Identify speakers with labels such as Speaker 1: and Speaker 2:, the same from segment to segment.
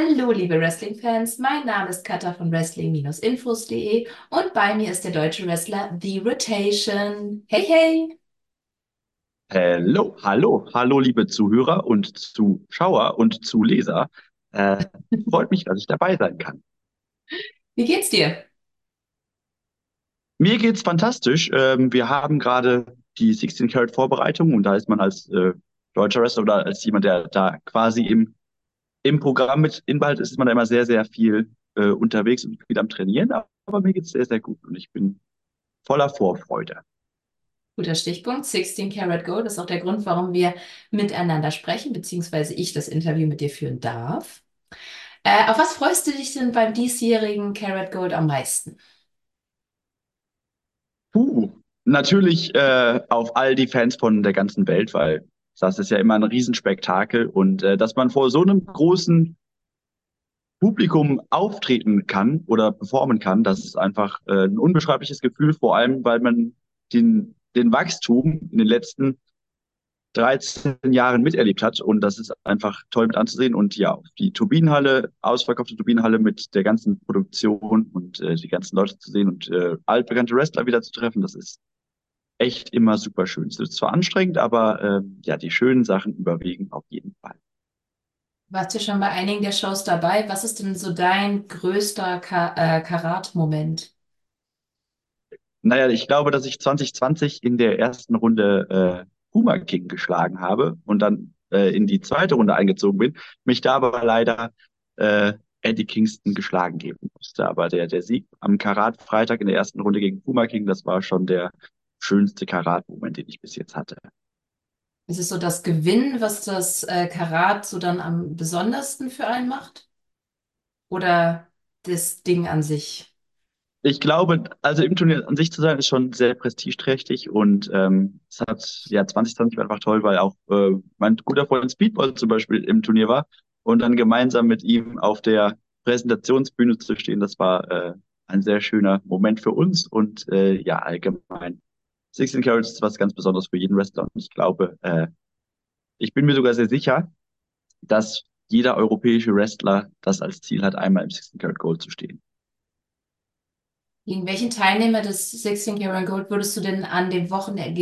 Speaker 1: Hallo, liebe Wrestling-Fans, mein Name ist Katha von Wrestling-Infos.de und bei mir ist der deutsche Wrestler The Rotation. Hey, hey!
Speaker 2: Hallo, hallo, hallo, liebe Zuhörer und Zuschauer und Zuleser. Äh, freut mich, dass ich dabei sein kann.
Speaker 1: Wie geht's dir?
Speaker 2: Mir geht's fantastisch. Ähm, wir haben gerade die 16 Karat Vorbereitung und da ist man als äh, deutscher Wrestler oder als jemand, der da quasi im, im Programm mit inbehalt ist, man da immer sehr, sehr viel äh, unterwegs und viel am Trainieren. Aber mir geht's sehr, sehr gut und ich bin voller Vorfreude.
Speaker 1: Guter Stichpunkt. 16 Karat Gold ist auch der Grund, warum wir miteinander sprechen, beziehungsweise ich das Interview mit dir führen darf. Äh, auf was freust du dich denn beim diesjährigen Karat Gold am meisten?
Speaker 2: Puh, natürlich äh, auf all die Fans von der ganzen Welt, weil das ist ja immer ein Riesenspektakel und äh, dass man vor so einem großen Publikum auftreten kann oder performen kann, das ist einfach äh, ein unbeschreibliches Gefühl, vor allem weil man den, den Wachstum in den letzten 13 Jahren miterlebt hat. Und das ist einfach toll mit anzusehen. Und ja, die Turbinenhalle, ausverkaufte Turbinenhalle mit der ganzen Produktion und äh, die ganzen Leute zu sehen und äh, altbekannte Wrestler wieder zu treffen, das ist echt immer super schön. Es ist zwar anstrengend, aber äh, ja, die schönen Sachen überwiegen auf jeden Fall.
Speaker 1: Warst du schon bei einigen der Shows dabei? Was ist denn so dein größter Ka äh, Karat-Moment?
Speaker 2: Naja, ich glaube, dass ich 2020 in der ersten Runde äh, Puma King geschlagen habe und dann äh, in die zweite Runde eingezogen bin, mich da aber leider äh, Eddie Kingston geschlagen geben musste. Aber der, der Sieg am Karat-Freitag in der ersten Runde gegen Puma King, das war schon der schönste Karat-Moment, den ich bis jetzt hatte.
Speaker 1: Ist es so das Gewinnen, was das äh, Karat so dann am besondersten für einen macht? Oder das Ding an sich?
Speaker 2: Ich glaube, also im Turnier an sich zu sein, ist schon sehr prestigeträchtig und ähm, es hat ja 2020 war einfach toll, weil auch äh, mein guter Freund Speedball zum Beispiel im Turnier war und dann gemeinsam mit ihm auf der Präsentationsbühne zu stehen, das war äh, ein sehr schöner Moment für uns und äh, ja, allgemein. 16 Carats ist was ganz Besonderes für jeden Wrestler und ich glaube, äh, ich bin mir sogar sehr sicher, dass jeder europäische Wrestler das als Ziel hat, einmal im 16 Karat Gold zu stehen.
Speaker 1: Gegen welchen Teilnehmer des 16 Karat Gold würdest du denn an dem Wochenende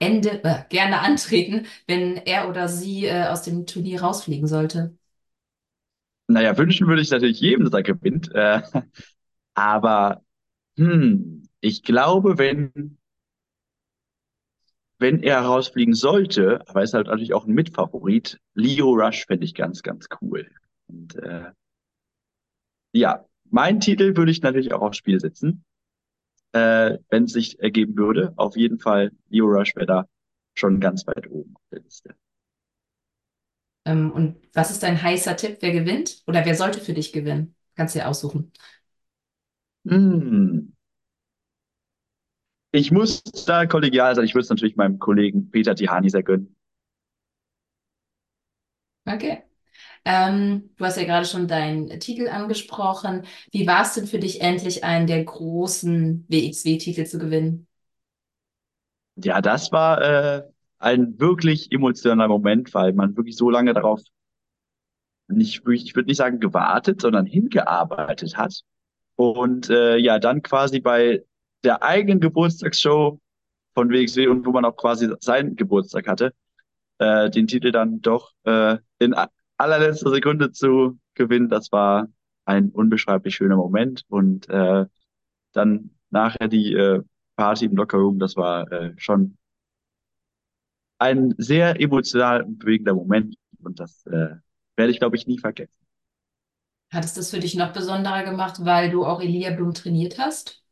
Speaker 1: äh, gerne antreten, wenn er oder sie äh, aus dem Turnier rausfliegen sollte?
Speaker 2: Naja, wünschen würde ich natürlich jedem, dass er gewinnt. Äh, aber hm, ich glaube, wenn, wenn er rausfliegen sollte, aber ist halt natürlich auch ein Mitfavorit, Leo Rush fände ich ganz, ganz cool. Und äh, ja, mein Titel würde ich natürlich auch aufs Spiel setzen äh, wenn es sich ergeben würde. Auf jeden Fall, Leo Rush wäre da schon ganz weit oben auf der Liste.
Speaker 1: Ähm, und was ist dein heißer Tipp? Wer gewinnt? Oder wer sollte für dich gewinnen? Kannst du dir aussuchen.
Speaker 2: Hm. Ich muss da kollegial sein. Ich würde es natürlich meinem Kollegen Peter Tihani sehr gönnen.
Speaker 1: Okay. Ähm, du hast ja gerade schon deinen Titel angesprochen. Wie war es denn für dich, endlich einen der großen WXW-Titel zu gewinnen?
Speaker 2: Ja, das war äh, ein wirklich emotionaler Moment, weil man wirklich so lange darauf nicht, ich würde nicht sagen gewartet, sondern hingearbeitet hat. Und äh, ja, dann quasi bei der eigenen Geburtstagsshow von WXW und wo man auch quasi seinen Geburtstag hatte, äh, den Titel dann doch äh, in allerletzter Sekunde zu gewinnen, das war ein unbeschreiblich schöner Moment. Und äh, dann nachher die äh, Party im Lockerroom, das war äh, schon ein sehr emotional bewegender Moment. Und das äh, werde ich, glaube ich, nie vergessen.
Speaker 1: Hat es das für dich noch besonderer gemacht, weil du auch Elia Blum trainiert hast?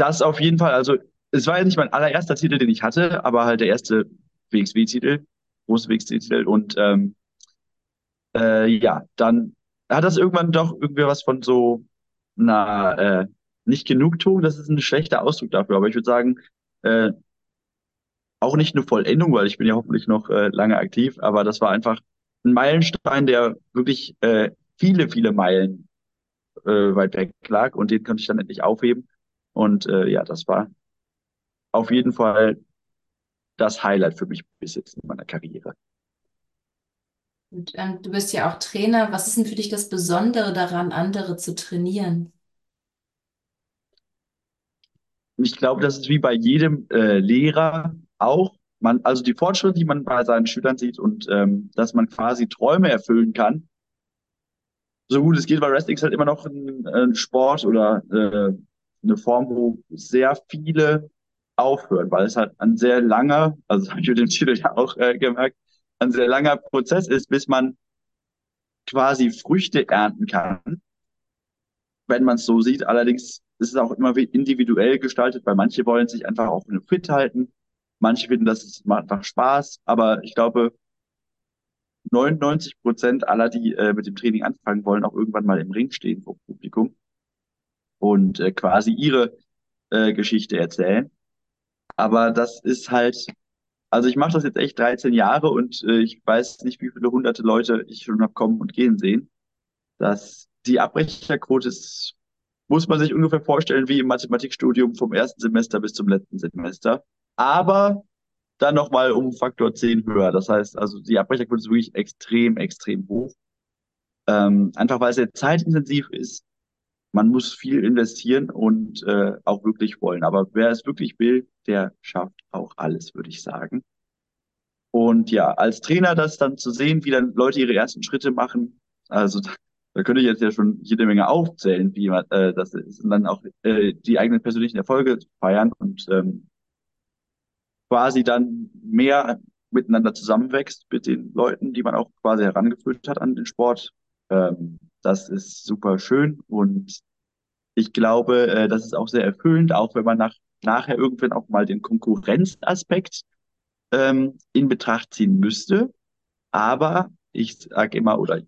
Speaker 2: Das auf jeden Fall. Also es war ja nicht mein allererster Titel, den ich hatte, aber halt der erste WXW-Titel. Großwegstitel und ähm, äh, ja, dann hat das irgendwann doch irgendwie was von so einer äh, nicht Genugtuung, das ist ein schlechter Ausdruck dafür, aber ich würde sagen, äh, auch nicht eine Vollendung, weil ich bin ja hoffentlich noch äh, lange aktiv, aber das war einfach ein Meilenstein, der wirklich äh, viele, viele Meilen äh, weit weg lag und den konnte ich dann endlich aufheben. Und äh, ja, das war auf jeden Fall das Highlight für mich bis jetzt in meiner Karriere.
Speaker 1: Und, ähm, du bist ja auch Trainer. Was ist denn für dich das Besondere daran, andere zu trainieren?
Speaker 2: Ich glaube, das ist wie bei jedem äh, Lehrer auch. Man, also die Fortschritte, die man bei seinen Schülern sieht und ähm, dass man quasi Träume erfüllen kann, so gut es geht, weil Wrestling ist halt immer noch ein, ein Sport oder äh, eine Form, wo sehr viele aufhören, weil es halt ein sehr langer, also das habe ich mit dem Titel ja auch äh, gemerkt, ein sehr langer Prozess ist, bis man quasi Früchte ernten kann, wenn man es so sieht. Allerdings ist es auch immer individuell gestaltet, weil manche wollen sich einfach auch fit halten, manche finden, dass es macht einfach Spaß, aber ich glaube, 99 Prozent aller, die äh, mit dem Training anfangen wollen, auch irgendwann mal im Ring stehen vor Publikum und äh, quasi ihre äh, Geschichte erzählen. Aber das ist halt, also ich mache das jetzt echt 13 Jahre und äh, ich weiß nicht, wie viele hunderte Leute ich schon habe kommen und gehen sehen. Dass die Abbrecherquote ist, muss man sich ungefähr vorstellen wie im Mathematikstudium vom ersten Semester bis zum letzten Semester. Aber dann nochmal um Faktor 10 höher. Das heißt, also die Abbrecherquote ist wirklich extrem, extrem hoch. Ähm, einfach weil es sehr zeitintensiv ist. Man muss viel investieren und äh, auch wirklich wollen. Aber wer es wirklich will, der schafft auch alles, würde ich sagen. Und ja, als Trainer das dann zu sehen, wie dann Leute ihre ersten Schritte machen, also da, da könnte ich jetzt ja schon jede Menge aufzählen, wie man äh, das ist, und dann auch äh, die eigenen persönlichen Erfolge feiern und ähm, quasi dann mehr miteinander zusammenwächst mit den Leuten, die man auch quasi herangeführt hat an den Sport. Ähm, das ist super schön und ich glaube, äh, das ist auch sehr erfüllend, auch wenn man nach, nachher irgendwann auch mal den Konkurrenzaspekt ähm, in Betracht ziehen müsste. Aber ich sage immer, oder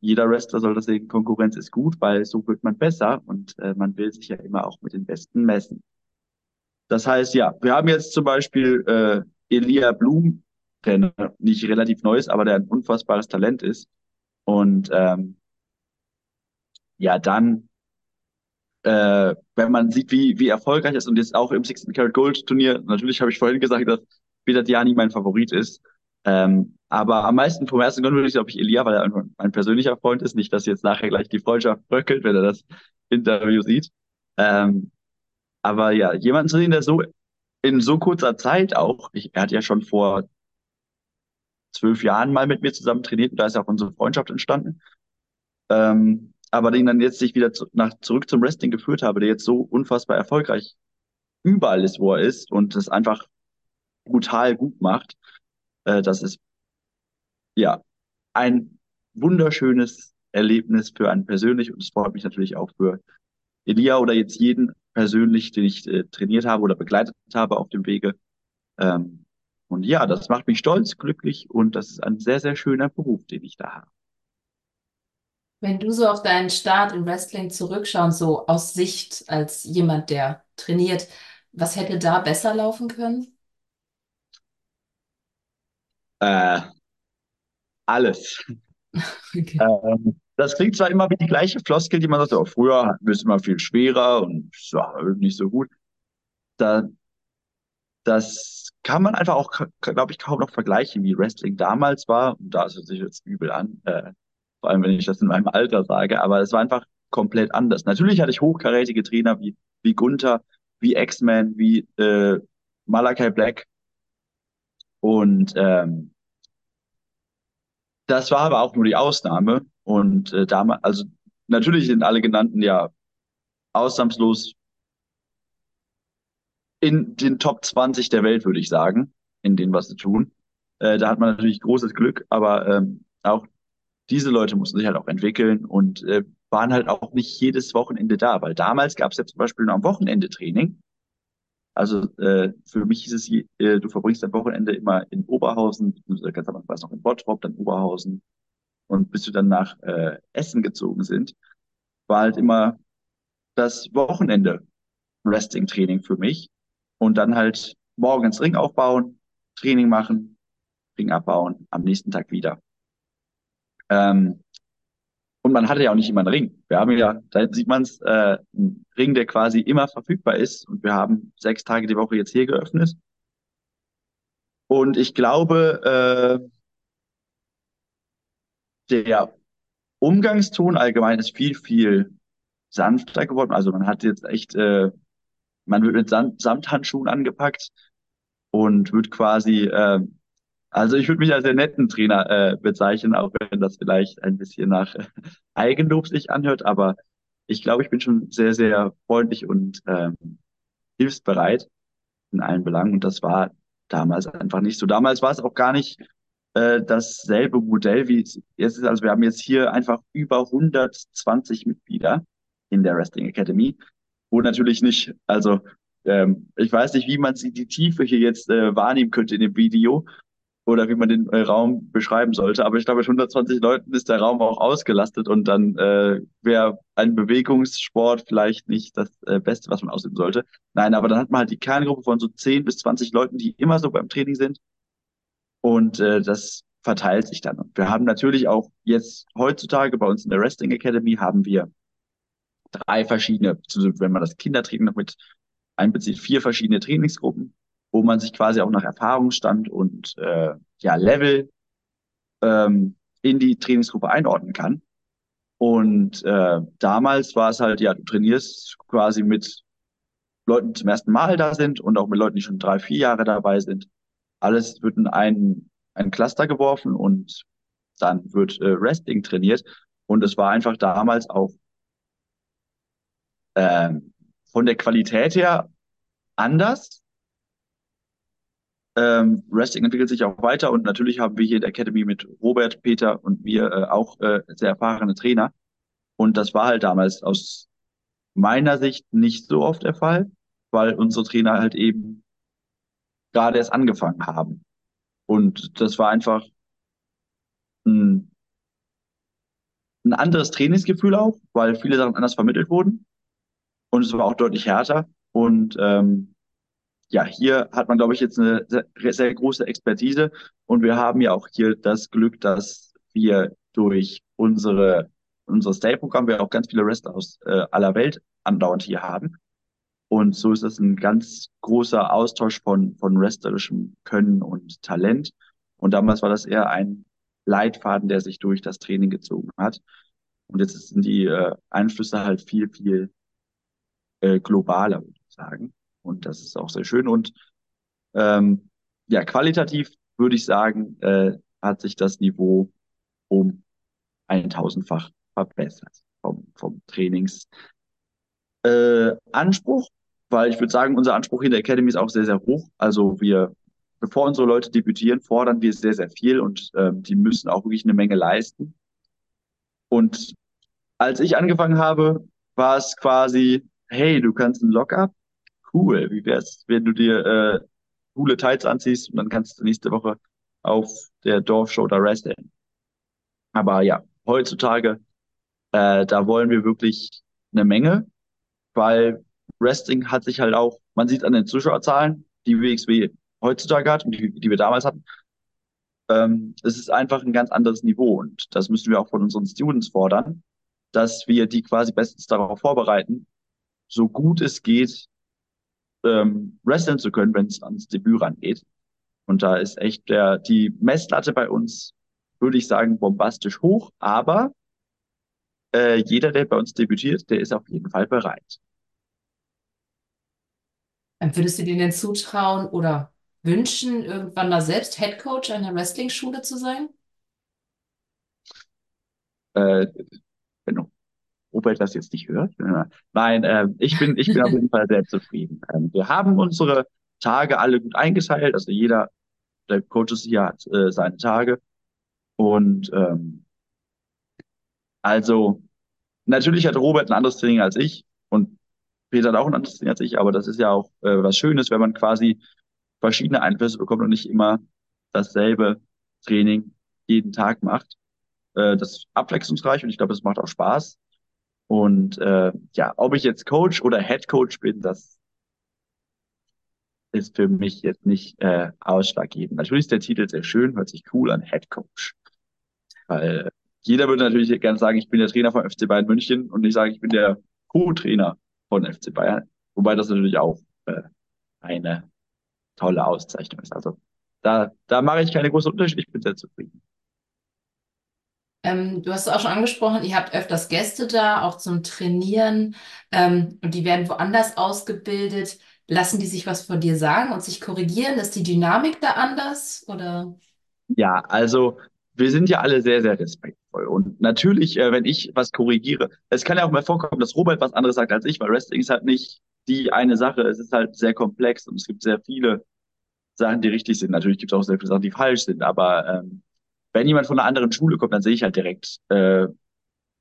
Speaker 2: jeder Wrestler soll das sehen, Konkurrenz ist gut, weil so wird man besser und äh, man will sich ja immer auch mit den Besten messen. Das heißt, ja, wir haben jetzt zum Beispiel äh, Elia Blum, der nicht relativ neu ist, aber der ein unfassbares Talent ist. Und ähm, ja, dann, äh, wenn man sieht, wie, wie erfolgreich ist und jetzt auch im 16 Karat Gold Turnier, natürlich habe ich vorhin gesagt, dass Peter Diani mein Favorit ist. Ähm, aber am meisten vom ersten Grund würde ich, glaube ich, Elia, weil er mein persönlicher Freund ist. Nicht, dass jetzt nachher gleich die Freundschaft bröckelt, wenn er das Interview sieht. Ähm, aber ja, jemanden zu sehen, der so in so kurzer Zeit auch, ich, er hat ja schon vor zwölf Jahren mal mit mir zusammen trainiert und da ist ja auch unsere Freundschaft entstanden. Ähm, aber den dann jetzt sich wieder zu, nach, zurück zum Wrestling geführt habe, der jetzt so unfassbar erfolgreich überall ist, wo er ist und das einfach brutal gut macht, äh, das ist ja ein wunderschönes Erlebnis für einen persönlich und es freut mich natürlich auch für Elia oder jetzt jeden persönlich, den ich äh, trainiert habe oder begleitet habe auf dem Wege. Ähm, und ja, das macht mich stolz, glücklich und das ist ein sehr, sehr schöner Beruf, den ich da habe.
Speaker 1: Wenn du so auf deinen Start im Wrestling zurückschaust, so aus Sicht als jemand, der trainiert, was hätte da besser laufen können?
Speaker 2: Äh, alles. Okay. Ähm, das klingt zwar immer wie die gleiche Floskel, die man sagt, oh, früher hatten wir es immer viel schwerer und ja, nicht so gut. Da, das kann man einfach auch, glaube ich, kaum noch vergleichen, wie Wrestling damals war. Und da ist es sich jetzt übel an, äh, vor allem wenn ich das in meinem Alter sage, aber es war einfach komplett anders. Natürlich hatte ich hochkarätige Trainer wie, wie Gunther, wie X-Men, wie äh, Malakai Black. Und ähm, das war aber auch nur die Ausnahme. Und äh, damals, also natürlich sind alle genannten ja ausnahmslos in den Top 20 der Welt, würde ich sagen, in denen, was sie tun. Äh, da hat man natürlich großes Glück, aber ähm, auch diese Leute mussten sich halt auch entwickeln und äh, waren halt auch nicht jedes Wochenende da, weil damals gab es ja zum Beispiel nur am Wochenende Training. Also äh, für mich hieß es, äh, du verbringst dein Wochenende immer in Oberhausen, ganz am Anfang war es noch in Bottrop, dann Oberhausen und bis wir dann nach äh, Essen gezogen sind, war halt immer das Wochenende Wrestling-Training für mich und dann halt morgens Ring aufbauen, Training machen, Ring abbauen, am nächsten Tag wieder. Ähm, und man hatte ja auch nicht immer einen Ring. Wir haben ja, da sieht man es, äh, einen Ring, der quasi immer verfügbar ist. Und wir haben sechs Tage die Woche jetzt hier geöffnet. Und ich glaube, äh, der Umgangston allgemein ist viel, viel sanfter geworden. Also man hat jetzt echt, äh, man wird mit Sam Samthandschuhen angepackt und wird quasi, äh, also ich würde mich als sehr netten Trainer äh, bezeichnen, auch wenn das vielleicht ein bisschen nach äh, Eigenlob sich anhört, aber ich glaube, ich bin schon sehr, sehr freundlich und ähm, hilfsbereit in allen Belangen und das war damals einfach nicht so. Damals war es auch gar nicht äh, dasselbe Modell, wie es jetzt ist. Also wir haben jetzt hier einfach über 120 Mitglieder in der Wrestling Academy, wo natürlich nicht, also ähm, ich weiß nicht, wie man die Tiefe hier jetzt äh, wahrnehmen könnte in dem Video oder wie man den äh, Raum beschreiben sollte. Aber ich glaube, mit 120 Leuten ist der Raum auch ausgelastet und dann äh, wäre ein Bewegungssport vielleicht nicht das äh, Beste, was man ausüben sollte. Nein, aber dann hat man halt die Kerngruppe von so 10 bis 20 Leuten, die immer so beim Training sind. Und äh, das verteilt sich dann. Und wir haben natürlich auch jetzt heutzutage bei uns in der Wrestling Academy haben wir drei verschiedene, wenn man das Kindertraining noch mit einbezieht, vier verschiedene Trainingsgruppen, wo man sich quasi auch nach Erfahrungsstand und äh, ja, Level ähm, in die Trainingsgruppe einordnen kann. Und äh, damals war es halt, ja, du trainierst quasi mit Leuten, die zum ersten Mal da sind und auch mit Leuten, die schon drei, vier Jahre dabei sind. Alles wird in ein, ein Cluster geworfen und dann wird äh, Wrestling trainiert. Und es war einfach damals auch ähm, von der Qualität her anders. Ähm, Wrestling entwickelt sich auch weiter und natürlich haben wir hier in der Academy mit Robert, Peter und mir äh, auch äh, sehr erfahrene Trainer. Und das war halt damals aus meiner Sicht nicht so oft der Fall, weil unsere Trainer halt eben gerade erst angefangen haben. Und das war einfach ein, ein anderes Trainingsgefühl auch, weil viele Sachen anders vermittelt wurden und es war auch deutlich härter. Und ähm, ja, hier hat man, glaube ich, jetzt eine sehr, sehr große Expertise und wir haben ja auch hier das Glück, dass wir durch unsere unser Stay-Programm wir auch ganz viele Wrestler aus äh, aller Welt andauernd hier haben. Und so ist das ein ganz großer Austausch von, von wrestlerischem Können und Talent. Und damals war das eher ein Leitfaden, der sich durch das Training gezogen hat. Und jetzt sind die äh, Einflüsse halt viel, viel äh, globaler, würde ich sagen. Und das ist auch sehr schön. Und ähm, ja, qualitativ würde ich sagen, äh, hat sich das Niveau um ein tausendfach verbessert vom, vom Trainingsanspruch, äh, weil ich würde sagen, unser Anspruch in der Academy ist auch sehr, sehr hoch. Also wir, bevor unsere Leute debütieren, fordern wir sehr, sehr viel und ähm, die müssen auch wirklich eine Menge leisten. Und als ich angefangen habe, war es quasi, hey, du kannst ein Lockup? Cool. Wie wär's, wenn du dir äh, coole Tights anziehst und dann kannst du nächste Woche auf der Dorfshow da wresteln. Aber ja, heutzutage, äh, da wollen wir wirklich eine Menge, weil Wrestling hat sich halt auch, man sieht an den Zuschauerzahlen, die WXW heutzutage hat und die, die wir damals hatten, ähm, es ist einfach ein ganz anderes Niveau und das müssen wir auch von unseren Students fordern, dass wir die quasi bestens darauf vorbereiten, so gut es geht, ähm, wresteln zu können, wenn es ans Debüt rangeht. Und da ist echt der, die Messlatte bei uns, würde ich sagen, bombastisch hoch, aber äh, jeder, der bei uns debütiert, der ist auf jeden Fall bereit.
Speaker 1: Würdest du dir denn zutrauen oder wünschen, irgendwann mal selbst Head Coach einer Wrestling-Schule zu sein?
Speaker 2: Äh, Robert das jetzt nicht hört. Nein, äh, ich bin, ich bin auf jeden Fall sehr zufrieden. Ähm, wir haben unsere Tage alle gut eingeteilt. Also jeder der Coaches hier hat äh, seine Tage. Und ähm, also natürlich hat Robert ein anderes Training als ich und Peter hat auch ein anderes Training als ich, aber das ist ja auch äh, was Schönes, wenn man quasi verschiedene Einflüsse bekommt und nicht immer dasselbe Training jeden Tag macht. Äh, das ist abwechslungsreich und ich glaube, es macht auch Spaß. Und äh, ja, ob ich jetzt Coach oder Head Coach bin, das ist für mich jetzt nicht äh, ausschlaggebend. Natürlich ist der Titel sehr schön, hört sich cool an, Head Coach. Weil jeder würde natürlich gerne sagen, ich bin der Trainer von FC Bayern München und nicht sagen, ich bin der Co-Trainer von FC Bayern. Wobei das natürlich auch äh, eine tolle Auszeichnung ist. Also da, da mache ich keine großen Unterschiede, ich bin sehr zufrieden.
Speaker 1: Ähm, du hast es auch schon angesprochen, ihr habt öfters Gäste da, auch zum Trainieren, ähm, und die werden woanders ausgebildet. Lassen die sich was von dir sagen und sich korrigieren? Ist die Dynamik da anders oder?
Speaker 2: Ja, also wir sind ja alle sehr, sehr respektvoll. Und natürlich, äh, wenn ich was korrigiere, es kann ja auch mal vorkommen, dass Robert was anderes sagt als ich, weil Wrestling ist halt nicht die eine Sache. Es ist halt sehr komplex und es gibt sehr viele Sachen, die richtig sind. Natürlich gibt es auch sehr viele Sachen, die falsch sind. Aber ähm, wenn jemand von einer anderen Schule kommt, dann sehe ich halt direkt, äh,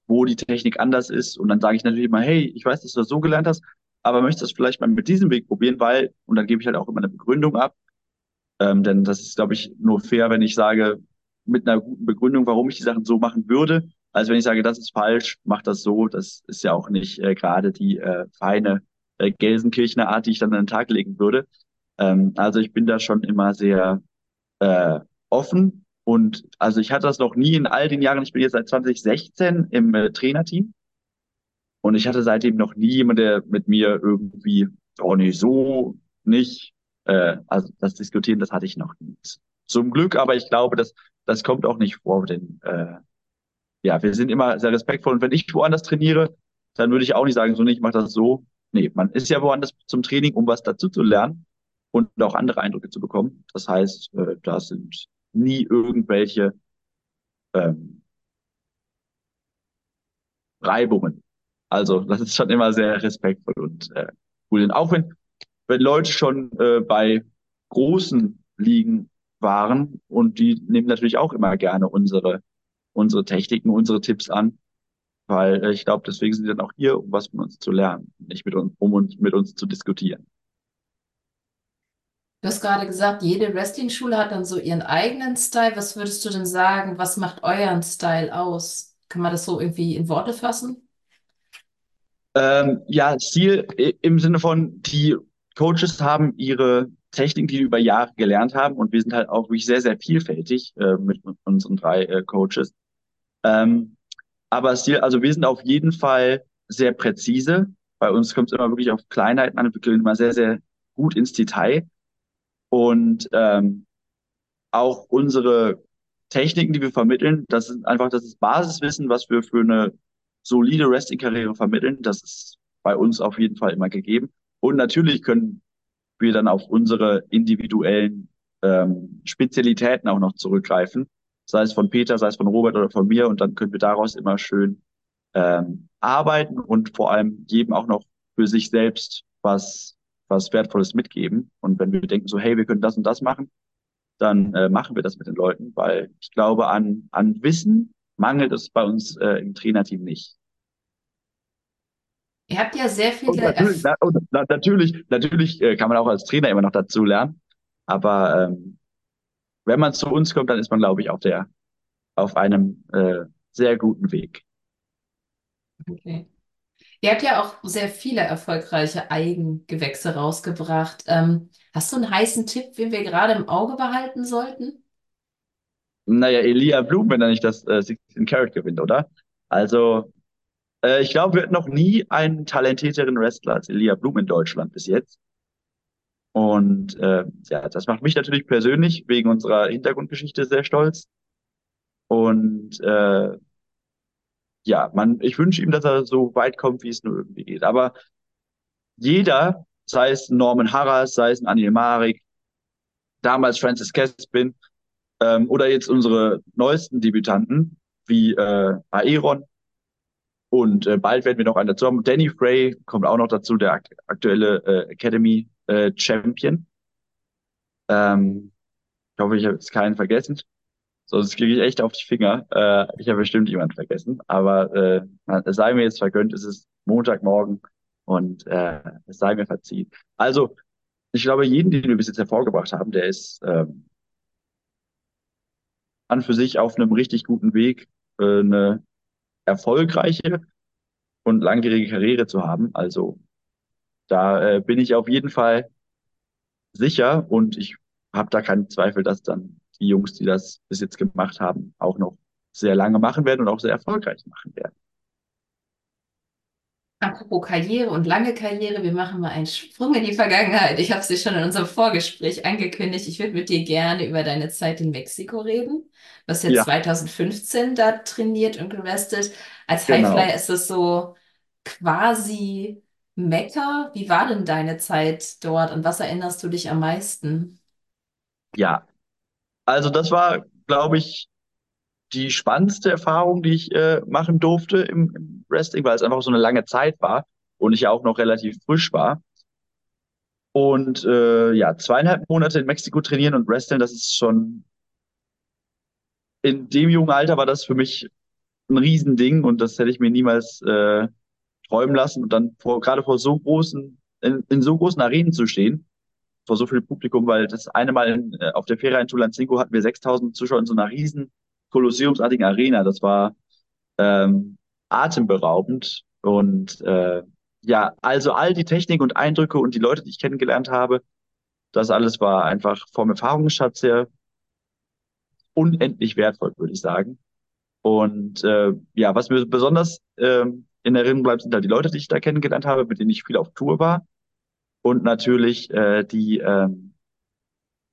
Speaker 2: wo die Technik anders ist. Und dann sage ich natürlich immer, hey, ich weiß, dass du das so gelernt hast, aber möchtest du das vielleicht mal mit diesem Weg probieren, weil, und dann gebe ich halt auch immer eine Begründung ab. Ähm, denn das ist, glaube ich, nur fair, wenn ich sage, mit einer guten Begründung, warum ich die Sachen so machen würde, als wenn ich sage, das ist falsch, mach das so. Das ist ja auch nicht äh, gerade die äh, feine äh, Gelsenkirchener Art, die ich dann an den Tag legen würde. Ähm, also ich bin da schon immer sehr äh, offen und also ich hatte das noch nie in all den Jahren. Ich bin jetzt seit 2016 im äh, Trainerteam und ich hatte seitdem noch nie jemand, der mit mir irgendwie, oh nee, so nicht. Äh, also das Diskutieren, das hatte ich noch nie. Zum Glück, aber ich glaube, das, das kommt auch nicht vor, denn äh, ja, wir sind immer sehr respektvoll. Und wenn ich woanders trainiere, dann würde ich auch nicht sagen, so nicht, ich mache das so. Nee, man ist ja woanders zum Training, um was dazu zu lernen und auch andere Eindrücke zu bekommen. Das heißt, äh, da sind nie irgendwelche ähm, Reibungen. Also das ist schon immer sehr respektvoll und äh, cool. Und auch wenn, wenn Leute schon äh, bei großen Ligen waren und die nehmen natürlich auch immer gerne unsere, unsere Techniken, unsere Tipps an, weil äh, ich glaube, deswegen sind sie dann auch hier, um was von uns zu lernen, nicht mit uns, um uns, mit uns zu diskutieren.
Speaker 1: Du hast gerade gesagt, jede Wrestling-Schule hat dann so ihren eigenen Style. Was würdest du denn sagen? Was macht euren Style aus? Kann man das so irgendwie in Worte fassen?
Speaker 2: Ähm, ja, Stil im Sinne von, die Coaches haben ihre Techniken, die wir über Jahre gelernt haben und wir sind halt auch wirklich sehr, sehr vielfältig äh, mit unseren drei äh, Coaches. Ähm, aber Stil, also wir sind auf jeden Fall sehr präzise. Bei uns kommt es immer wirklich auf Kleinheiten an. Wir gehen immer sehr, sehr gut ins Detail. Und ähm, auch unsere Techniken, die wir vermitteln, das ist einfach das ist Basiswissen, was wir für eine solide Wrestling-Karriere vermitteln. Das ist bei uns auf jeden Fall immer gegeben. Und natürlich können wir dann auf unsere individuellen ähm, Spezialitäten auch noch zurückgreifen, sei es von Peter, sei es von Robert oder von mir. Und dann können wir daraus immer schön ähm, arbeiten und vor allem jedem auch noch für sich selbst was, was Wertvolles mitgeben. Und wenn wir denken so, hey, wir können das und das machen, dann äh, machen wir das mit den Leuten, weil ich glaube, an, an Wissen mangelt es bei uns äh, im Trainerteam nicht.
Speaker 1: Ihr habt ja sehr
Speaker 2: Und
Speaker 1: viele
Speaker 2: natürlich,
Speaker 1: Erf
Speaker 2: na, und na, natürlich, natürlich äh, kann man auch als Trainer immer noch dazu lernen. Aber ähm, wenn man zu uns kommt, dann ist man, glaube ich, auf der, auf einem äh, sehr guten Weg.
Speaker 1: Okay. Ihr habt ja auch sehr viele erfolgreiche Eigengewächse rausgebracht. Ähm, hast du einen heißen Tipp, den wir gerade im Auge behalten sollten?
Speaker 2: Naja, Elia Blum, wenn er nicht das äh, 16 Carat gewinnt, oder? Also, äh, ich glaube, wir hatten noch nie einen talentierteren Wrestler als Elia Blum in Deutschland bis jetzt. Und äh, ja, das macht mich natürlich persönlich wegen unserer Hintergrundgeschichte sehr stolz. Und äh, ja, man, ich wünsche ihm, dass er so weit kommt, wie es nur irgendwie geht. Aber jeder, sei es Norman Harras, sei es Anil Marik, damals Francis Caspin ähm, oder jetzt unsere neuesten Debütanten wie äh, Aeron und äh, bald werden wir noch einen dazu haben. Danny Frey kommt auch noch dazu, der akt aktuelle äh, Academy äh, Champion. Ähm, ich hoffe, ich habe jetzt keinen vergessen. Sonst kriege ich echt auf die Finger. Äh, ich habe bestimmt jemanden vergessen. Aber äh, es sei mir jetzt vergönnt, es ist Montagmorgen und äh, es sei mir verziehen. Also, ich glaube, jeden, den wir bis jetzt hervorgebracht haben, der ist ähm, an für sich auf einem richtig guten Weg, äh, eine erfolgreiche und langjährige Karriere zu haben. Also da äh, bin ich auf jeden Fall sicher und ich habe da keinen Zweifel, dass dann die Jungs, die das bis jetzt gemacht haben, auch noch sehr lange machen werden und auch sehr erfolgreich machen werden.
Speaker 1: Apropos Karriere und lange Karriere, wir machen mal einen Sprung in die Vergangenheit. Ich habe es dir schon in unserem Vorgespräch angekündigt. Ich würde mit dir gerne über deine Zeit in Mexiko reden. Du hast jetzt
Speaker 2: Ja,
Speaker 1: 2015 da trainiert und gerestet. Als
Speaker 2: genau.
Speaker 1: Highflyer ist es so quasi Mekka. Wie war denn deine Zeit dort und was erinnerst du dich am meisten?
Speaker 2: Ja, also das war, glaube ich, die spannendste Erfahrung, die ich äh, machen durfte im, im Wrestling, weil es einfach so eine lange Zeit war und ich ja auch noch relativ frisch war. Und äh, ja, zweieinhalb Monate in Mexiko trainieren und wresteln, das ist schon, in dem jungen Alter war das für mich ein Riesending und das hätte ich mir niemals äh, träumen lassen. Und dann vor, gerade vor so großen, in, in so großen Arenen zu stehen, vor so viel Publikum, weil das eine Mal in, äh, auf der Fähre in Tulancingo hatten wir 6000 Zuschauer in so einer riesen kolosseumsartigen Arena. Das war ähm, atemberaubend. Und äh, ja, also all die Technik und Eindrücke und die Leute, die ich kennengelernt habe, das alles war einfach vom Erfahrungsschatz her unendlich wertvoll, würde ich sagen. Und äh, ja, was mir besonders ähm, in Erinnerung bleibt, sind halt die Leute, die ich da kennengelernt habe, mit denen ich viel auf Tour war. Und natürlich äh, die ähm,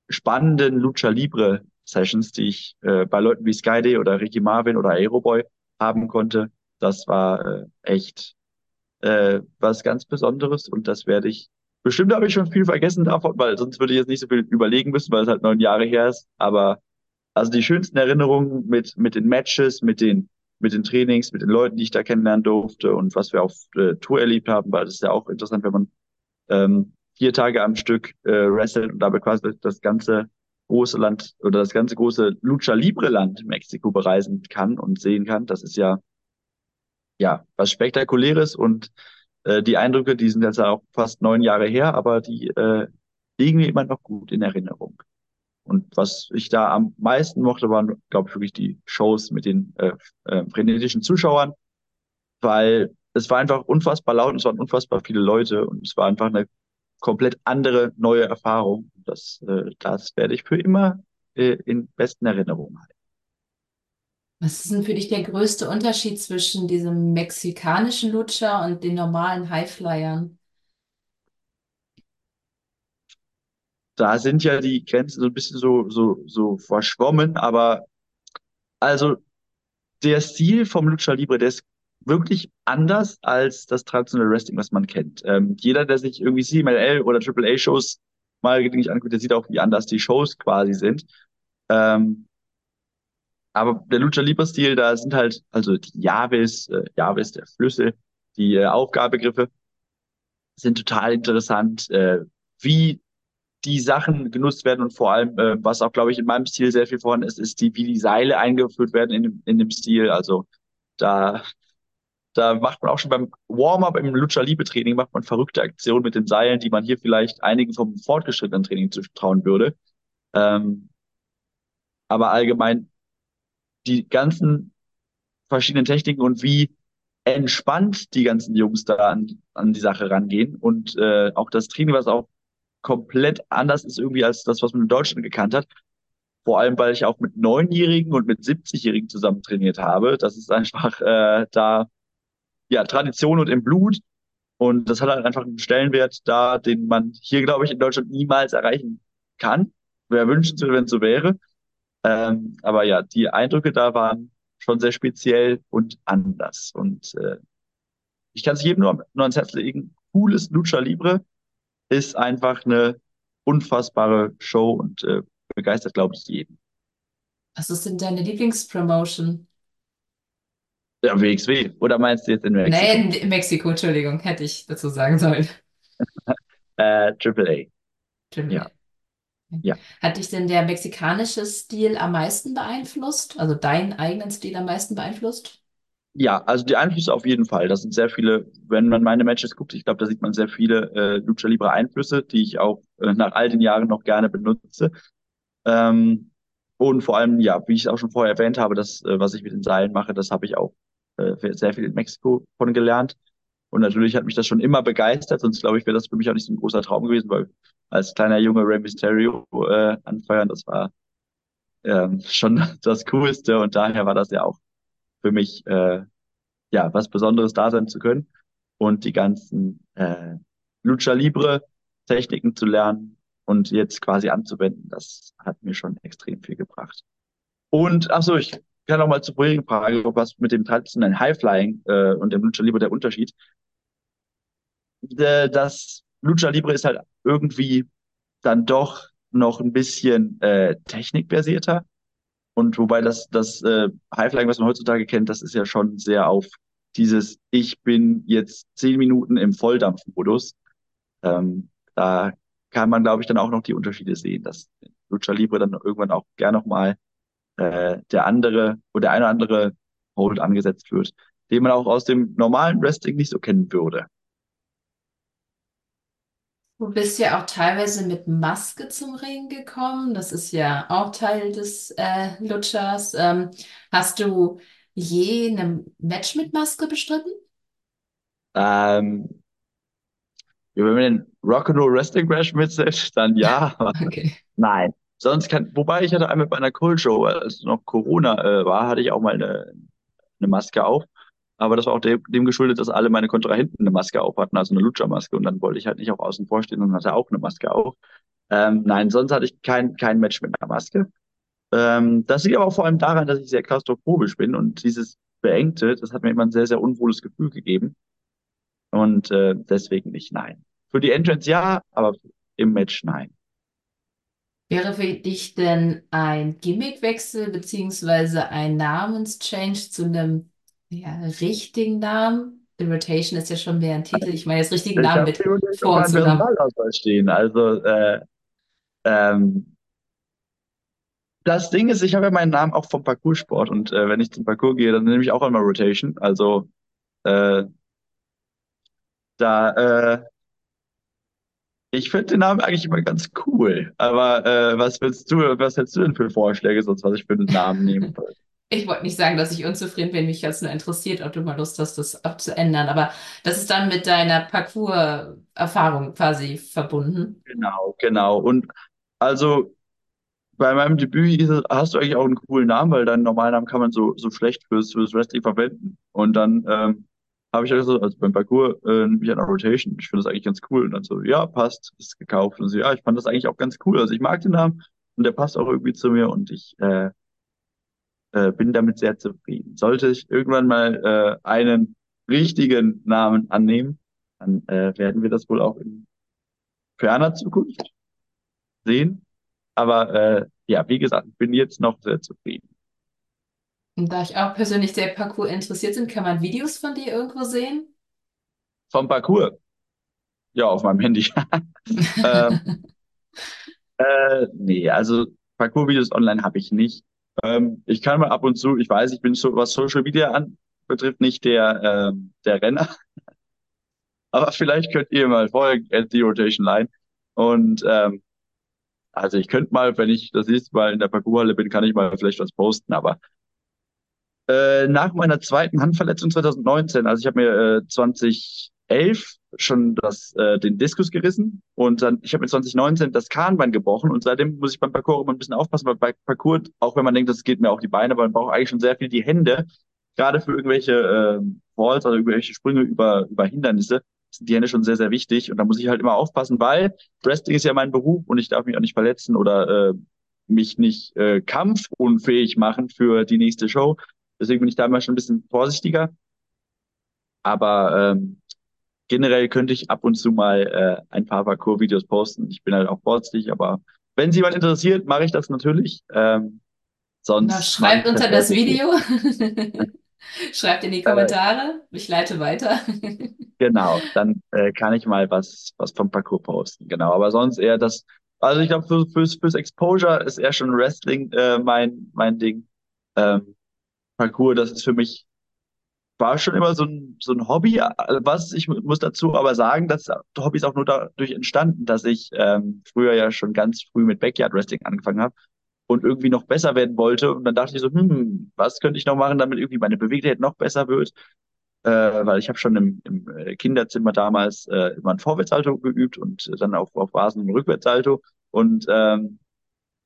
Speaker 2: spannenden Lucha Libre Sessions, die ich äh, bei Leuten wie Skyday oder Ricky Marvin oder Aeroboy haben konnte. Das war äh, echt äh, was ganz Besonderes und das werde ich. Bestimmt habe ich schon viel vergessen davon, weil sonst würde ich jetzt nicht so viel überlegen müssen, weil es halt neun Jahre her ist. Aber also die schönsten Erinnerungen mit, mit den Matches, mit den, mit den Trainings, mit den Leuten, die ich da kennenlernen durfte und was wir auf äh, Tour erlebt haben, weil das ist ja auch interessant, wenn man ähm, vier Tage am Stück äh, wrestelt und dabei quasi das ganze große Land oder das ganze große Lucha Libre Land Mexiko bereisen kann und sehen kann. Das ist ja, ja, was Spektakuläres und äh, die Eindrücke, die sind jetzt auch fast neun Jahre her, aber die äh, liegen mir immer noch gut in Erinnerung. Und was ich da am meisten mochte, waren, glaube ich, wirklich die Shows mit den äh, äh, frenetischen Zuschauern, weil es war einfach unfassbar laut und es waren unfassbar viele Leute und es war einfach eine komplett andere, neue Erfahrung. Das, äh, das werde ich für immer äh, in besten Erinnerungen halten.
Speaker 1: Was ist denn für dich der größte Unterschied zwischen diesem mexikanischen Lutscher und den normalen Highflyern?
Speaker 2: Da sind ja die Grenzen so ein bisschen so, so, so verschwommen, aber also der Stil vom Lucha Libre, der ist wirklich anders als das traditionelle Wrestling, was man kennt. Ähm, jeder, der sich irgendwie CMLL oder Triple A Shows mal gelegentlich anguckt, der sieht auch, wie anders die Shows quasi sind. Ähm, aber der Lucha Libre Stil, da sind halt, also die Javis, äh, Javis, der Flüssel, die äh, Aufgabegriffe sind total interessant, äh, wie die Sachen genutzt werden und vor allem, äh, was auch, glaube ich, in meinem Stil sehr viel vorhanden ist, ist die, wie die Seile eingeführt werden in in dem Stil. Also da Da macht man auch schon beim Warm-up im Lucha Libre Training macht man verrückte Aktionen mit den Seilen, die man hier vielleicht einigen vom fortgeschrittenen Training zutrauen würde. Ähm, aber allgemein die ganzen verschiedenen Techniken und wie entspannt die ganzen Jungs da an, an die Sache rangehen und äh, auch das Training, was auch komplett anders ist irgendwie als das, was man in Deutschland gekannt hat. Vor allem, weil ich auch mit Neunjährigen und mit 70-Jährigen zusammen trainiert habe. Das ist einfach äh, da ja Tradition und im Blut. Und das hat halt einfach einen Stellenwert da, den man hier, glaube ich, in Deutschland niemals erreichen kann. Wäre wünschenswert, wenn es so wäre. Ähm, aber ja, die Eindrücke da waren schon sehr speziell und anders. Und äh, ich kann es jedem nur, nur ans Herz legen. Cooles Lucha Libre ist einfach eine unfassbare Show und äh, begeistert, glaube ich, jeden.
Speaker 1: Was ist denn deine Lieblingspromotion?
Speaker 2: Ja, WXW. Oder meinst du jetzt in Mexiko?
Speaker 1: in in Mexiko, Entschuldigung, hätte ich dazu sagen sollen.
Speaker 2: Äh, Triple A. Ja, ja.
Speaker 1: Hat dich denn der mexikanische Stil am meisten beeinflusst? Also deinen eigenen Stil am meisten beeinflusst?
Speaker 2: Ja, also die Einflüsse auf jeden Fall. Das sind sehr viele, wenn man meine Matches guckt, ich glaube, da sieht man sehr viele äh, Lucha Libre Einflüsse, die ich auch äh, nach all den Jahren noch gerne benutze. Ähm, und vor allem, ja, wie ich auch schon vorher erwähnt habe, das, äh, was ich mit den Seilen mache, das habe ich auch äh, sehr viel in Mexiko von gelernt. Und natürlich hat mich das schon immer begeistert, sonst glaube ich, wäre das für mich auch nicht so ein großer Traum gewesen, weil als kleiner Junge Rey Mysterio äh, anfeuern, das war ähm, schon das Coolste und daher war das ja auch für mich äh, ja was Besonderes da sein zu können. und die ganzen äh, Lucha Libre Techniken zu lernen und jetzt quasi anzuwenden, das hat mir schon extrem viel gebracht. Und ach so, ich kann auch mal zur vorherigen Frage, was mit dem traditionellen High Flying äh, und dem Lucha Libre der Unterschied. Äh, das Lucha Libre ist halt irgendwie dann doch noch ein bisschen äh, technikbasierter. Und wobei das, das äh, Highflying, was man heutzutage kennt, das ist ja schon sehr auf dieses, ich bin jetzt zehn Minuten im Volldampfmodus. Ähm, da kann man, glaube ich, dann auch noch die Unterschiede sehen, dass Lucha Libre dann irgendwann auch gern nochmal äh, der andere oder der eine oder andere Hold angesetzt wird, den man auch aus dem normalen Wrestling nicht so kennen würde.
Speaker 1: Du bist ja auch teilweise mit Maske zum Ring gekommen. Das ist ja auch Teil des äh, Lutschers. Ähm, hast du je ein Match mit Maske bestritten?
Speaker 2: Ähm, wenn man den Rock'n'Roll Wrestling Crash mitzählt, dann ja,
Speaker 1: Okay.
Speaker 2: nein. Sonst kann, wobei ich hatte einmal bei einer Cold Show, als noch Corona äh, war, hatte ich auch mal eine, eine Maske auf. Aber das war auch dem, dem geschuldet, dass alle meine Kontrahenten eine Maske auf hatten, also eine Lucha-Maske. Und dann wollte ich halt nicht auch außen vor stehen und hatte auch eine Maske auf. Ähm, nein, sonst hatte ich kein, kein Match mit einer Maske. Ähm, das liegt aber auch vor allem daran, dass ich sehr klaustrophobisch bin und dieses Beengte, das hat mir immer ein sehr, sehr unwohles Gefühl gegeben. Und äh, deswegen nicht nein. Für die Entrance ja, aber im Match nein.
Speaker 1: Wäre für dich denn ein Gimmickwechsel beziehungsweise ein Namenschange zu einem ja, richtigen Namen? The Rotation ist ja schon mehr ein Titel. Ich meine, jetzt richtigen
Speaker 2: Ich
Speaker 1: Namen mit Vor- und.
Speaker 2: Personalausweis stehen. Also äh, ähm, das Ding ist, ich habe ja meinen Namen auch vom Parcoursport und äh, wenn ich zum Parcours gehe, dann nehme ich auch einmal Rotation. Also äh, da äh, ich finde den Namen eigentlich immer ganz cool. Aber äh, was willst du, was hättest du denn für Vorschläge, sonst was ich für einen Namen nehmen soll?
Speaker 1: Ich wollte nicht sagen, dass ich unzufrieden bin. Mich jetzt nur interessiert, ob du mal Lust hast, das abzuändern. Aber das ist dann mit deiner Parcours-Erfahrung quasi verbunden.
Speaker 2: Genau, genau. Und also bei meinem Debüt es, hast du eigentlich auch einen coolen Namen, weil deinen normalen Namen kann man so, so schlecht fürs, fürs Wrestling verwenden. Und dann ähm, habe ich halt so, also beim Parcours äh, nehme ich eine Rotation. Ich finde das eigentlich ganz cool. Und dann so, ja, passt, ist gekauft. Und so, ja, ich fand das eigentlich auch ganz cool. Also ich mag den Namen und der passt auch irgendwie zu mir und ich äh, äh, bin damit sehr zufrieden. Sollte ich irgendwann mal äh, einen richtigen Namen annehmen, dann äh, werden wir das wohl auch in ferner Zukunft sehen. Aber äh, ja, wie gesagt, ich bin jetzt noch sehr zufrieden.
Speaker 1: Und da ich auch persönlich sehr Parcours interessiert bin, kann man Videos von dir irgendwo sehen?
Speaker 2: Vom Parcours, ja, auf meinem Handy. ähm, äh, nee, also Parcours-Videos online habe ich nicht. Ähm, ich kann mal ab und zu, ich weiß, ich bin so, was Social Media an betrifft, nicht der, ähm, der Renner, aber vielleicht könnt ihr mal folgen, at the Rotation Line. Und ähm, also ich könnte mal, wenn ich das nächste Mal in der Parcourshalle bin, kann ich mal vielleicht was posten, aber Äh, nach meiner zweiten Handverletzung 2019, also ich habe mir äh, 2011 schon das, äh, den Diskus gerissen und dann, ich habe mir 2019 das Kahnbein gebrochen und seitdem muss ich beim Parcours immer ein bisschen aufpassen, weil bei Parcours, auch wenn man denkt, das geht mir auch die Beine, aber man braucht eigentlich schon sehr viel die Hände, gerade für irgendwelche äh, Falls oder irgendwelche Sprünge über, über Hindernisse sind die Hände schon sehr, sehr wichtig und da muss ich halt immer aufpassen, weil Wrestling ist ja mein Beruf und ich darf mich auch nicht verletzen oder äh, mich nicht äh, kampfunfähig machen für die nächste Show. Deswegen bin ich da immer schon ein bisschen vorsichtiger. Aber ähm, generell könnte ich ab und zu mal äh, ein paar Parcours-Videos posten. Ich bin halt auch vorsichtig, aber wenn Sie jemand interessiert, mache ich das natürlich. Ähm,
Speaker 1: Na,
Speaker 2: sonst mache
Speaker 1: schreibt
Speaker 2: das
Speaker 1: unter das. Video. Schreibt in die
Speaker 2: Äh,
Speaker 1: Kommentare. Ich leite weiter.
Speaker 2: genau, dann äh, kann ich mal was, was vom Parcours posten. Genau, aber sonst eher das, also ich glaube, für, fürs, fürs Exposure ist eher schon Wrestling äh, mein, mein Ding. Ähm, Parcours, das ist für mich war schon immer so ein, so ein Hobby, äh, was ich mu- muss dazu aber sagen, das Hobby ist auch nur dadurch entstanden, dass ich ähm, früher ja schon ganz früh mit Backyard Wrestling angefangen habe und irgendwie noch besser werden wollte. Und dann dachte ich so, hm, was könnte ich noch machen, damit irgendwie meine Beweglichkeit noch besser wird? Äh, weil ich habe schon im, im äh, Kinderzimmer damals äh, immer ein Vorwärtssalto geübt und dann auf, auf Rasen ein Rückwärtssalto. Und ähm,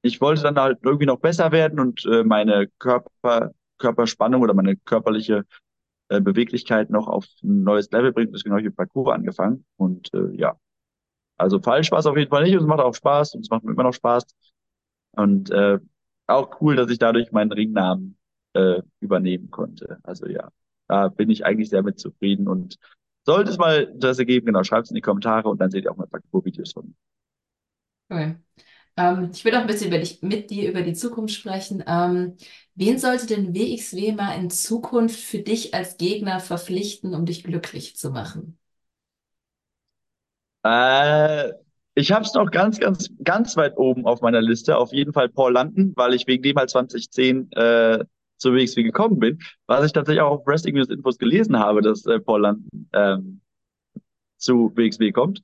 Speaker 2: ich wollte dann halt irgendwie noch besser werden und äh, meine Körper, Körperspannung oder meine körperliche äh, Beweglichkeit noch auf ein neues Level bringt. Das genau wie Parcours angefangen. Und äh, ja, also falsch war es auf jeden Fall nicht. Und es macht auch Spaß und es macht mir immer noch Spaß. Und äh, auch cool, dass ich dadurch meinen Ringnamen äh, übernehmen konnte. Also ja, da bin ich eigentlich sehr mit zufrieden. Und sollte es mal das ergeben, genau, schreibt es in die Kommentare und dann seht ihr auch mal Parcours-Videos von mir.
Speaker 1: Cool. Ähm, ich will auch ein bisschen dich, mit dir über die Zukunft sprechen. Ähm, wen sollte denn WXW mal in Zukunft für dich als Gegner verpflichten, um dich glücklich zu machen?
Speaker 2: Äh, ich habe es noch ganz, ganz, ganz weit oben auf meiner Liste. Auf jeden Fall Paul Landen, weil ich wegen dem halt 2010 äh, zu WXW gekommen bin. Was ich tatsächlich auch auf Wrestling News Infos gelesen habe, dass äh, Paul Landen ähm, zu WXW kommt.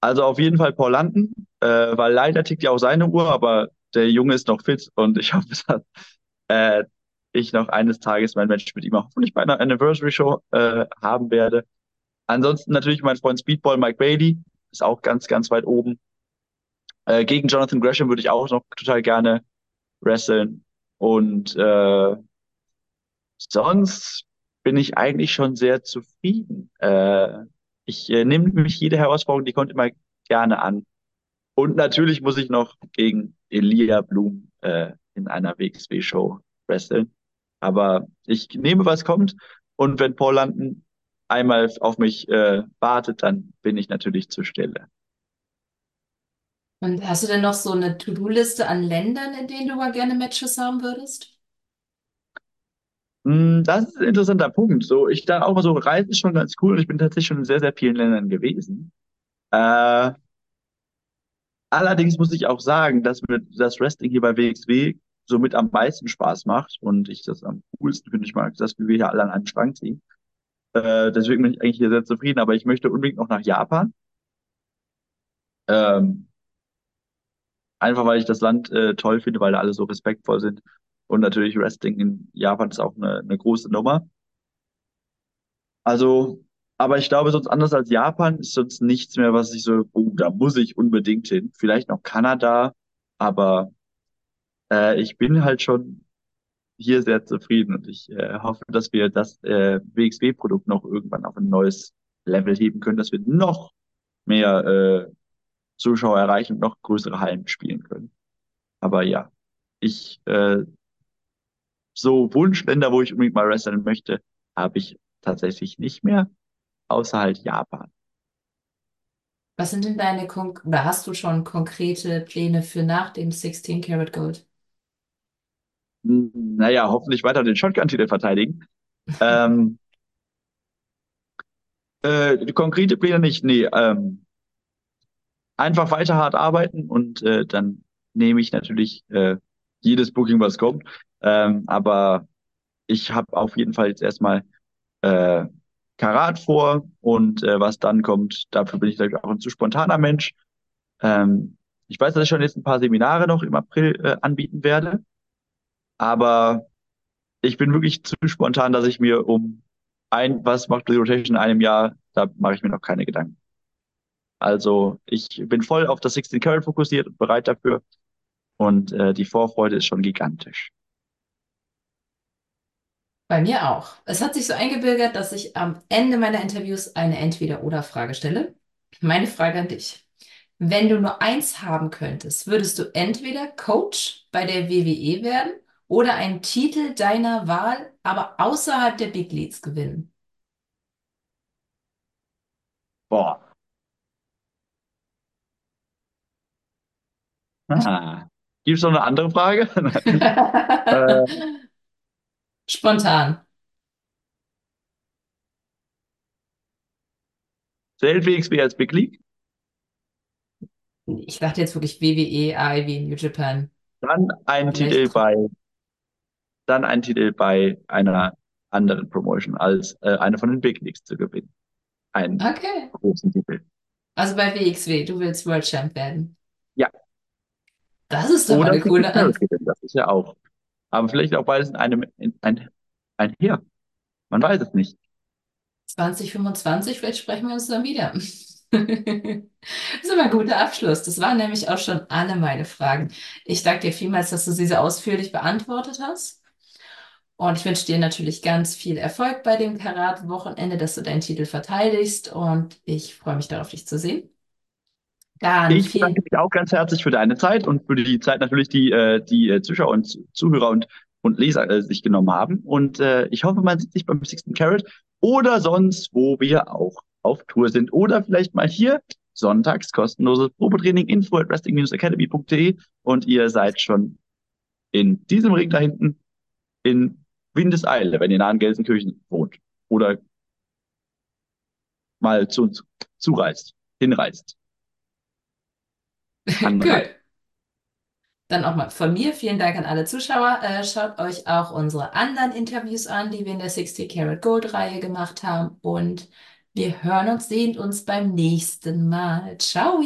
Speaker 2: Also auf jeden Fall Paul Landen, äh, weil leider tickt ja auch seine Uhr, aber der Junge ist noch fit und ich hoffe, dass äh, ich noch eines Tages mein Match mit ihm hoffentlich bei einer Anniversary Show äh, haben werde. Ansonsten natürlich mein Freund Speedball Mike Bailey ist auch ganz, ganz weit oben. Äh, gegen Jonathan Gresham würde ich auch noch total gerne wresteln. Und äh, sonst bin ich eigentlich schon sehr zufrieden. Äh, ich äh, nehme mich jede Herausforderung, die kommt immer gerne an. Und natürlich muss ich noch gegen Elia Blum äh, in einer WXW-Show wresteln. Aber ich nehme, was kommt. Und wenn Paul Landen einmal auf mich äh, wartet, dann bin ich natürlich zur Stelle.
Speaker 1: Und hast du denn noch so eine To-Do-Liste an Ländern, in denen du mal gerne Matches haben würdest?
Speaker 2: Mm, Das ist ein interessanter Punkt. So, ich da auch so, Reisen ist schon ganz cool und ich bin tatsächlich schon in sehr, sehr vielen Ländern gewesen. Äh, allerdings muss ich auch sagen, dass mir das Wrestling hier bei WXW somit am meisten Spaß macht und ich das am coolsten finde. Ich mag dass wir hier alle an einem Strang ziehen. Äh, deswegen bin ich eigentlich hier sehr zufrieden, aber ich möchte unbedingt noch nach Japan. Ähm, einfach weil ich das Land äh, toll finde, weil da alle so respektvoll sind. Und natürlich Wrestling in Japan ist auch eine, eine große Nummer. Also, aber ich glaube, sonst anders als Japan ist sonst nichts mehr, was ich so, oh, da muss ich unbedingt hin. Vielleicht noch Kanada, aber äh, ich bin halt schon hier sehr zufrieden und ich äh, hoffe, dass wir das äh, WXW-Produkt noch irgendwann auf ein neues Level heben können, dass wir noch mehr äh, Zuschauer erreichen und noch größere Hallen spielen können. Aber ja, ich äh, so Wunschländer, wo ich unbedingt mal wresteln möchte, habe ich tatsächlich nicht mehr, außer halt Japan.
Speaker 1: Was sind denn deine, Kon oder hast du schon konkrete Pläne für nach dem 16 Karat Gold?
Speaker 2: Hm, Naja, hoffentlich weiter den Shotgun-Titel verteidigen. Ähm, äh, konkrete Pläne nicht, nee. Ähm, einfach weiter hart arbeiten und äh, dann nehme ich natürlich äh, jedes Booking, was kommt. Ähm, aber ich habe auf jeden Fall jetzt erstmal äh, Karat vor und äh, was dann kommt, dafür bin ich ich auch ein zu spontaner Mensch. Ähm, ich weiß, dass ich schon jetzt ein paar Seminare noch im April äh, anbieten werde, aber ich bin wirklich zu spontan, dass ich mir um ein, was macht die Rotation in einem Jahr, da mache ich mir noch keine Gedanken. Also ich bin voll auf das 16 Karat fokussiert und bereit dafür und äh, die Vorfreude ist schon gigantisch.
Speaker 1: Bei mir auch. Es hat sich so eingebürgert, dass ich am Ende meiner Interviews eine Entweder-oder-Frage stelle. Meine Frage an dich. Wenn du nur eins haben könntest, würdest du entweder Coach bei der WWE werden oder einen Titel deiner Wahl, aber außerhalb der Big Leagues gewinnen?
Speaker 2: Boah. Aha. Gibt es noch eine andere Frage? äh,
Speaker 1: Spontan.
Speaker 2: zählt WXW als Big League?
Speaker 1: Ich dachte jetzt wirklich WWE, AEW, New Japan.
Speaker 2: Dann ein Titel
Speaker 1: Vielleicht.
Speaker 2: bei, dann ein Titel bei einer anderen Promotion als äh, eine von den Big Leagues zu gewinnen. Einen
Speaker 1: Okay.
Speaker 2: großen Titel.
Speaker 1: Also bei WXW, du willst World Champ werden.
Speaker 2: Ja.
Speaker 1: Das ist doch
Speaker 2: Oder
Speaker 1: eine coole
Speaker 2: 16 Karat
Speaker 1: Antwort.
Speaker 2: das ist ja auch. Aber vielleicht auch beides in einem, in, ein, ein Heer. Man weiß es nicht.
Speaker 1: 2025, vielleicht sprechen wir uns dann wieder. Das ist immer ein guter Abschluss. Das waren nämlich auch schon alle meine Fragen. Ich danke dir vielmals, dass du sie so ausführlich beantwortet hast. Und ich wünsche dir natürlich ganz viel Erfolg bei dem Karat-Wochenende, dass du deinen Titel verteidigst. Und ich freue mich darauf, dich zu sehen. Dann
Speaker 2: Ich bedanke
Speaker 1: viel.
Speaker 2: mich auch ganz herzlich für deine Zeit und für die Zeit natürlich, die äh, die äh, Zuschauer und Zuhörer und, und Leser äh, sich genommen haben. Und äh, ich hoffe, man sieht sich beim Sixten Carat oder sonst, wo wir auch auf Tour sind. Oder vielleicht mal hier sonntags kostenloses Probetraining info at wrestling-academy.de und ihr seid schon in diesem Ring da hinten in Windeseile, wenn ihr nah in Gelsenkirchen wohnt oder mal zu uns zureist, hinreist,
Speaker 1: Gut. Dann auch mal von mir vielen Dank an alle Zuschauer. Äh, schaut euch auch unsere anderen Interviews an, die wir in der 60 Karat Gold Reihe gemacht haben. Und wir hören uns, sehen uns beim nächsten Mal. Ciao!